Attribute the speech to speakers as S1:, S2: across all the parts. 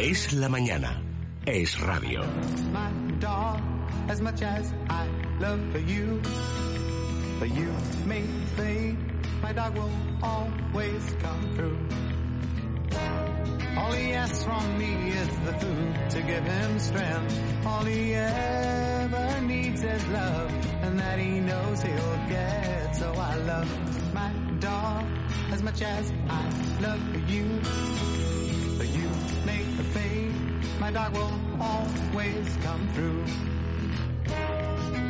S1: Es la mañana. Es radio.
S2: my dog as much as I love for you. But you may fade, my dog will always come through. All he asks from me is the food to give him strength. All he ever needs is love, and that he knows he'll get. So I love my dog as much as I love you. Make the fade, my dog will always come through.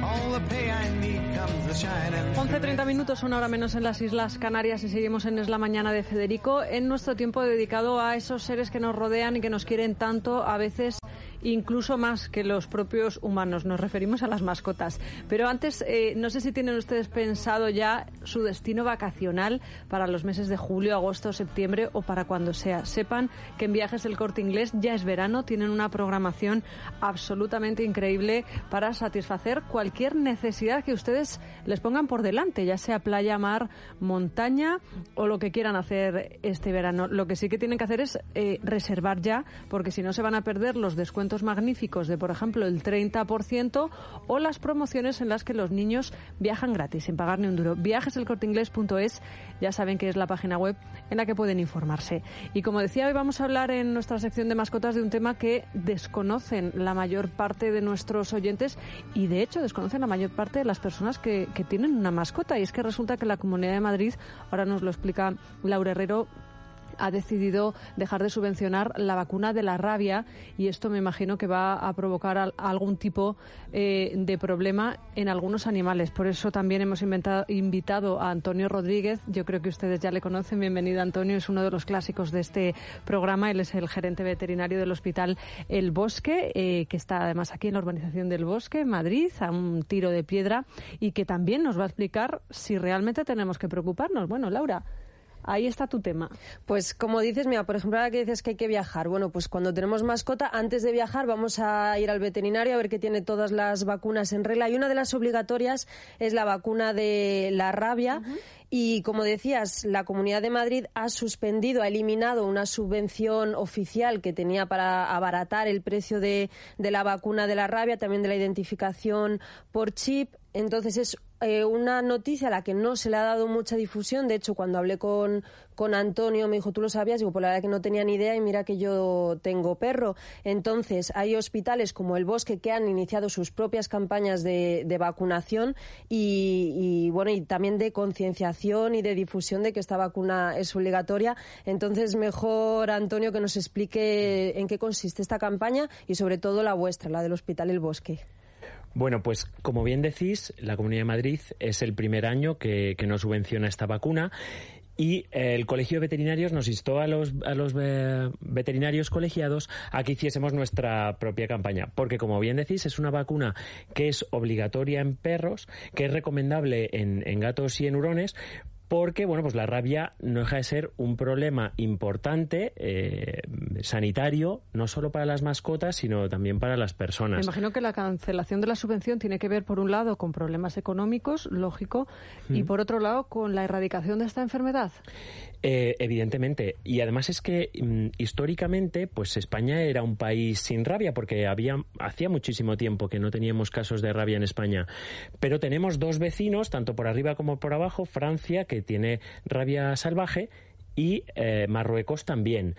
S2: All the pay I need comes the shining.
S3: 11.30 minutos, una hora menos en las Islas Canarias y seguimos en Es la Mañana de Federico, en nuestro tiempo dedicado a esos seres que nos rodean y que nos quieren tanto, a veces incluso más que los propios humanos. Nos referimos a las mascotas. Pero antes, eh, no sé si tienen ustedes pensado ya su destino vacacional para los meses de julio, agosto, septiembre o para cuando sea. Sepan que en Viajes del Corte Inglés ya es verano, tienen una programación absolutamente increíble para satisfacer cualquier necesidad que ustedes les pongan por delante, ya sea playa, mar, montaña o lo que quieran hacer este verano. Lo que sí que tienen que hacer es eh, reservar ya, porque si no se van a perder los descuentos magníficos de, por ejemplo, el 30% o las promociones en las que los niños viajan gratis, sin pagar ni un duro. Viajeselcorteinglés.es, ya saben que es la página web en la que pueden informarse. Y como decía, hoy vamos a hablar en nuestra sección de mascotas de un tema que desconocen la mayor parte de nuestros oyentes y, de hecho, desconocen la mayor parte de las personas que, que tienen una mascota. Y es que resulta que la Comunidad de Madrid, ahora nos lo explica Laura Herrero, ha decidido dejar de subvencionar la vacuna de la rabia y esto me imagino que va a provocar al- algún tipo eh, de problema en algunos animales. Por eso también hemos inventado- invitado a Antonio Rodríguez. Yo creo que ustedes ya le conocen. Bienvenido, Antonio. Es uno de los clásicos de este programa. Él es el gerente veterinario del Hospital El Bosque, eh, que está además aquí en la urbanización del Bosque, en Madrid, a un tiro de piedra, y que también nos va a explicar si realmente tenemos que preocuparnos. Bueno, Laura. Ahí está tu tema.
S4: Pues como dices, mira, por ejemplo, ahora que dices que hay que viajar, bueno, pues cuando tenemos mascota, antes de viajar vamos a ir al veterinario a ver que tiene todas las vacunas en regla y una de las obligatorias es la vacuna de la rabia y como decías, la Comunidad de Madrid ha suspendido, ha eliminado una subvención oficial que tenía para abaratar el precio de, de la vacuna de la rabia, también de la identificación por chip. Entonces es eh, una noticia a la que no se le ha dado mucha difusión. De hecho, cuando hablé con, con Antonio, me dijo, ¿tú lo sabías? Digo, pues la verdad que no tenía ni idea y mira que yo tengo perro. Entonces, hay hospitales como el Bosque que han iniciado sus propias campañas de, de vacunación y, y, bueno, y también de concienciación y de difusión de que esta vacuna es obligatoria. Entonces, mejor, Antonio, que nos explique en qué consiste esta campaña y sobre todo la vuestra, la del Hospital El Bosque.
S5: Bueno, pues como bien decís, la Comunidad de Madrid es el primer año que, que no subvenciona esta vacuna y eh, el Colegio de Veterinarios nos instó a los, eh, veterinarios colegiados a que hiciésemos nuestra propia campaña. Porque, como bien decís, es una vacuna que es obligatoria en perros, que es recomendable en, en gatos y en hurones, porque bueno pues la rabia no deja de ser un problema importante eh, sanitario no solo para las mascotas sino también para las
S3: Me
S5: personas
S3: imagino que la cancelación de la subvención tiene que ver, por un lado, con problemas económicos, lógico, y por otro lado, con la erradicación de esta enfermedad.
S5: Eh, evidentemente. Y además es que mm, históricamente, pues España era un país sin rabia, porque había, hacía muchísimo tiempo que no teníamos casos de rabia en España. Pero tenemos dos vecinos, tanto por arriba como por abajo, Francia, que tiene rabia salvaje, y eh, Marruecos también.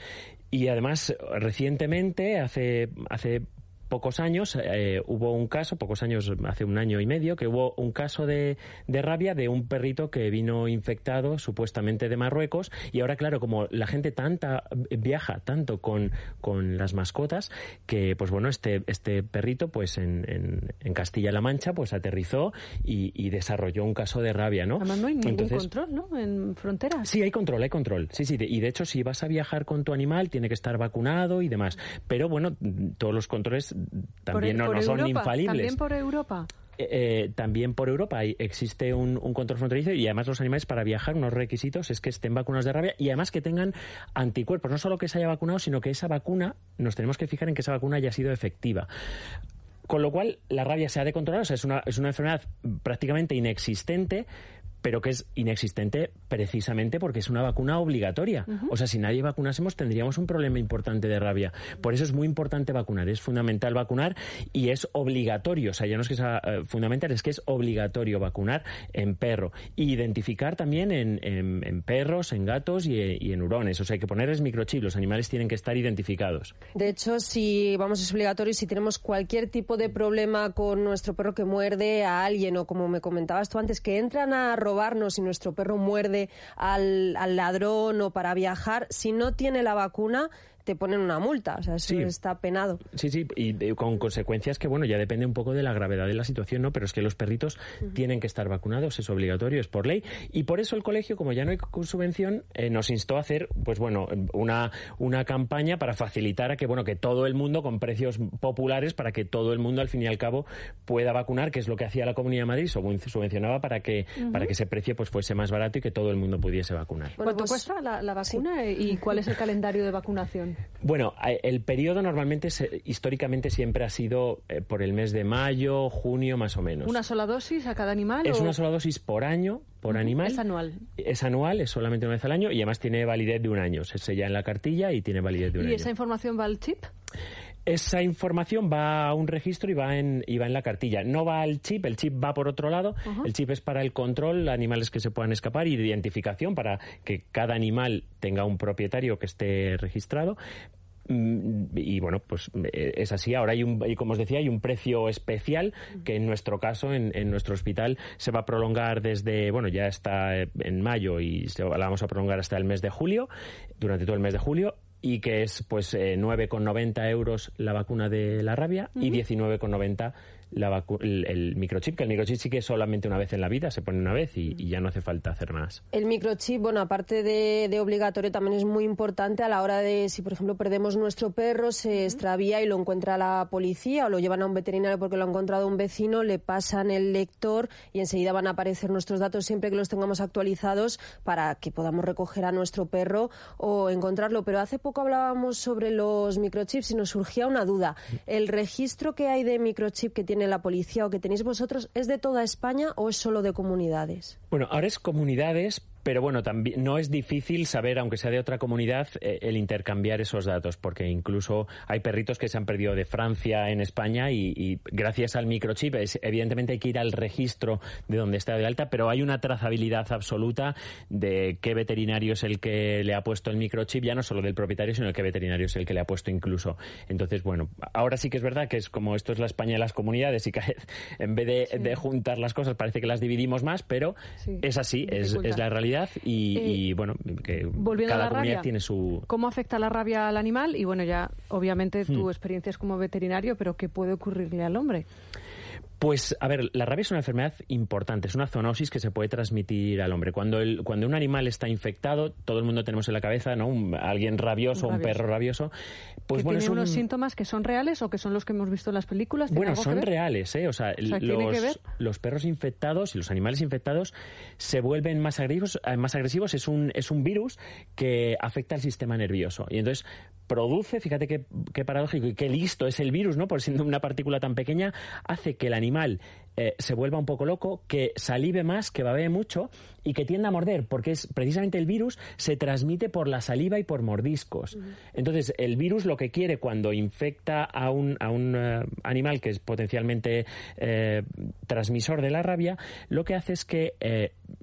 S5: Y además, recientemente, hace, hace pocos años eh, hubo un caso, pocos años, hace un año y medio, que hubo un caso de, de rabia de un perrito que vino infectado supuestamente de Marruecos y ahora claro, como la gente tanta viaja tanto con, con las mascotas que pues bueno, este, este perrito pues en, en, en Castilla-La Mancha pues aterrizó y, y, desarrolló un caso de rabia, ¿no?
S3: Además no hay ningún Entonces, control, ¿no? En fronteras.
S5: Sí, hay control, hay control. Sí, sí, de, y de hecho si vas a viajar con tu animal tiene que estar vacunado y demás. Pero bueno, todos los controles también
S3: por,
S5: no,
S3: por
S5: no son infalibles.
S3: También por Europa.
S5: Eh, eh, también por Europa existe un, un, control fronterizo y además los animales para viajar unos requisitos es que estén vacunados de rabia y además que tengan anticuerpos, no solo que se haya vacunado, sino que esa vacuna, nos tenemos que fijar en que esa vacuna haya sido efectiva. Con lo cual, la rabia se ha de controlar, o sea, es una, es una enfermedad prácticamente inexistente, pero que es inexistente precisamente porque es una vacuna obligatoria. O sea, si nadie vacunásemos tendríamos un problema importante de rabia. Por eso es muy importante vacunar, es fundamental vacunar y es obligatorio, o sea, ya no es que sea eh, fundamental, es que es obligatorio vacunar en perro. Y identificar también en, en, perros, en gatos y, en hurones. O sea, hay que ponerles microchip, los animales tienen que estar identificados.
S4: De hecho, si vamos, es obligatorio, si tenemos cualquier tipo de problema con nuestro perro que muerde a alguien o como me comentabas tú antes, que entran a robarnos y nuestro perro muerde al, al ladrón o para viajar, si no tiene la vacuna, te ponen una multa, o sea, eso está penado.
S5: Sí, sí, y con consecuencias que, bueno, ya depende un poco de la gravedad de la situación, ¿no? Pero es que los perritos tienen que estar vacunados, es obligatorio, es por ley, y por eso el colegio, como ya no hay subvención, eh, nos instó a hacer, pues bueno, una, una campaña para facilitar a que, bueno, que todo el mundo, con precios populares, para que todo el mundo, al fin y al cabo, pueda vacunar, que es lo que hacía la Comunidad de Madrid, subvencionaba para que, para que ese precio pues fuese más barato y que todo el mundo pudiese vacunar.
S3: ¿Cuánto pues cuesta la, la vacuna y cuál es el calendario de vacunación?
S5: Bueno, el periodo normalmente, históricamente, siempre ha sido eh, por el mes de mayo, junio, más o menos.
S3: ¿Una sola dosis a cada animal?
S5: Es una sola dosis por año, por animal.
S3: ¿Es anual?
S5: Es anual, es solamente una vez al año y además tiene validez de un año. Se sella en la cartilla y tiene validez de un año.
S3: ¿Y esa información va al chip?
S5: Esa información va a un registro y va en, y va en la cartilla. No va al chip, el chip va por otro lado. El chip es para el control, animales que se puedan escapar y de identificación para que cada animal tenga un propietario que esté registrado mm, y bueno, pues eh, es así. Ahora hay un, y como os decía, hay un precio especial que en nuestro caso, en, nuestro hospital, se va a prolongar desde, bueno, ya está en mayo y se, la vamos a prolongar hasta el mes de julio, durante todo el mes de julio y que es pues eh, 9,90 euros la vacuna de la rabia y 19,90 el, microchip, que el microchip sí que es solamente una vez en la vida, se pone una vez y, ya no hace falta hacer más.
S4: El microchip, bueno, aparte de, obligatorio, también es muy importante a la hora de, si por ejemplo perdemos nuestro perro, se extravía y lo encuentra la policía o lo llevan a un veterinario porque lo ha encontrado un vecino, le pasan el lector y enseguida van a aparecer nuestros datos siempre que los tengamos actualizados para que podamos recoger a nuestro perro o encontrarlo. Pero hace poco hablábamos sobre los microchips y nos surgía una duda. ¿El registro que hay de microchip que tiene la policía o que tenéis vosotros es de toda España o es solo de comunidades?
S5: Bueno, ahora es comunidades, pero bueno, también no es difícil saber, aunque sea de otra comunidad, eh, el intercambiar esos datos, porque incluso hay perritos que se han perdido de Francia en España y, gracias al microchip, evidentemente hay que ir al registro de donde está de alta, pero hay una trazabilidad absoluta de qué veterinario es el que le ha puesto el microchip, ya no solo del propietario, sino de qué veterinario es el que le ha puesto incluso. Entonces, bueno, ahora sí que es verdad que es como esto es la España de las comunidades y que en vez de, juntar las cosas parece que las dividimos más, pero es así, es la realidad y, eh, bueno, que cada comunidad tiene su...
S3: ¿Cómo afecta la rabia al animal? Y bueno, ya obviamente tu hmm. experiencia es como veterinario, pero ¿qué puede ocurrirle al hombre?
S5: Pues, a ver, la rabia es una enfermedad importante, es una zoonosis que se puede transmitir al hombre. Cuando, el, cuando un animal está infectado, todo el mundo tenemos en la cabeza, ¿no? Un, alguien rabioso, un, perro rabioso.
S3: Pues bueno, tiene unos síntomas que son reales o que son los que hemos visto en las películas.
S5: Bueno, son reales, ¿eh? O sea, los, los, perros infectados y los animales infectados se vuelven más agresivos. Eh, más agresivos. Es un, es un virus que afecta al sistema nervioso. Y entonces produce, fíjate qué, qué paradójico y qué listo es el virus, ¿no? Por siendo una partícula tan pequeña, hace que el animal eh, se vuelva un poco loco, que salive más, que babee mucho y que tienda a morder, porque es precisamente el virus se transmite por la saliva y por mordiscos. Entonces, el virus lo que quiere cuando infecta a un, a un eh, animal que es potencialmente eh, transmisor de la rabia, lo que hace es que,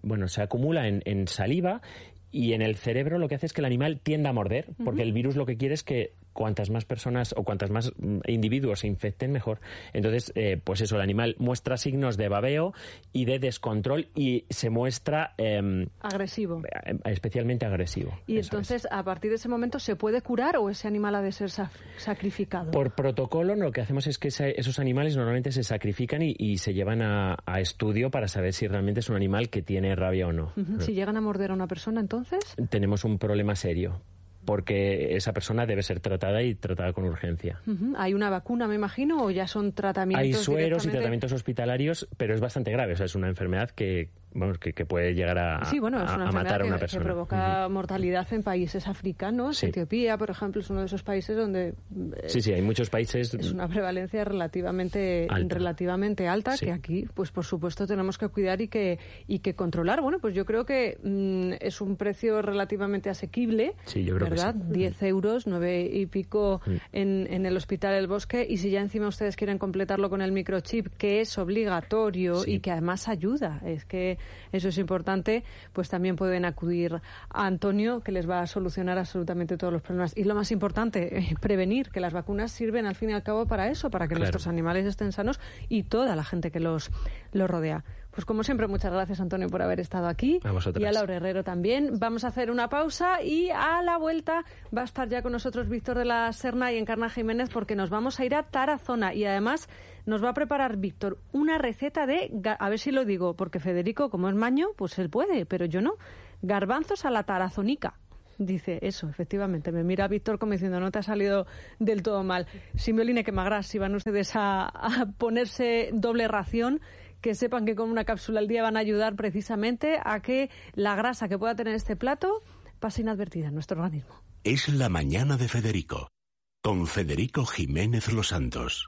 S5: bueno, se acumula en, en saliva y en el cerebro lo que hace es que el animal tienda a morder, porque el virus lo que quiere es que cuantas más personas o cuantas más mm, individuos se infecten, mejor. Entonces, eh, pues eso, el animal muestra signos de babeo y de descontrol y se muestra...
S3: Em, agresivo.
S5: Eh, especialmente agresivo.
S3: Y entonces, a partir de ese momento, ¿se puede curar o ese animal ha de ser sacrificado?
S5: Por protocolo, lo que hacemos es que esos animales normalmente se sacrifican y, se llevan a, estudio para saber si realmente es un animal que tiene rabia o no.
S3: Si llegan a morder a una persona, entonces...
S5: Tenemos un problema serio porque esa persona debe ser tratada y tratada con urgencia.
S3: ¿Hay una vacuna, me imagino, o ya son tratamientos?
S5: Hay sueros y tratamientos hospitalarios, pero es bastante grave. O sea, es una enfermedad que vamos, que, puede llegar a, matar a una persona.
S3: Que provoca mortalidad en países africanos. Etiopía, por ejemplo, es uno de esos países donde...
S5: Eh, sí, sí, hay muchos países...
S3: Es una prevalencia relativamente alta, relativamente alta que aquí, pues por supuesto, tenemos que cuidar y que, y que controlar. Bueno, pues yo creo que mm, es un precio relativamente asequible,
S5: sí, yo creo
S3: ¿verdad?
S5: Que sí.
S3: 10 euros, 9 y pico en, en el Hospital El Bosque. Y si ya encima ustedes quieren completarlo con el microchip, que es obligatorio y que además ayuda, es que eso es importante, pues también pueden acudir a Antonio, que les va a solucionar absolutamente todos los problemas. Y lo más importante, eh, prevenir, que las vacunas sirven al fin y al cabo para eso, para que nuestros animales estén sanos y toda la gente que los, los rodea. Pues como siempre, muchas gracias Antonio por haber estado aquí.
S5: A
S3: y a Laura Herrero también. Vamos a hacer una pausa y a la vuelta va a estar ya con nosotros Víctor de la Serna y Encarna Jiménez porque nos vamos a ir a Tarazona y además nos va a preparar Víctor una receta de, a ver si lo digo, porque Federico, como es maño, pues él puede, pero yo no. Garbanzos a la tarazonica. Dice eso, efectivamente. Me mira Víctor como diciendo, no te ha salido del todo mal. Simioline que magras, si van ustedes a ponerse doble ración, que sepan que con una cápsula al día van a ayudar precisamente a que la grasa que pueda tener este plato pase inadvertida en nuestro organismo.
S1: Es la mañana de Federico, con Federico Jiménez Los Santos.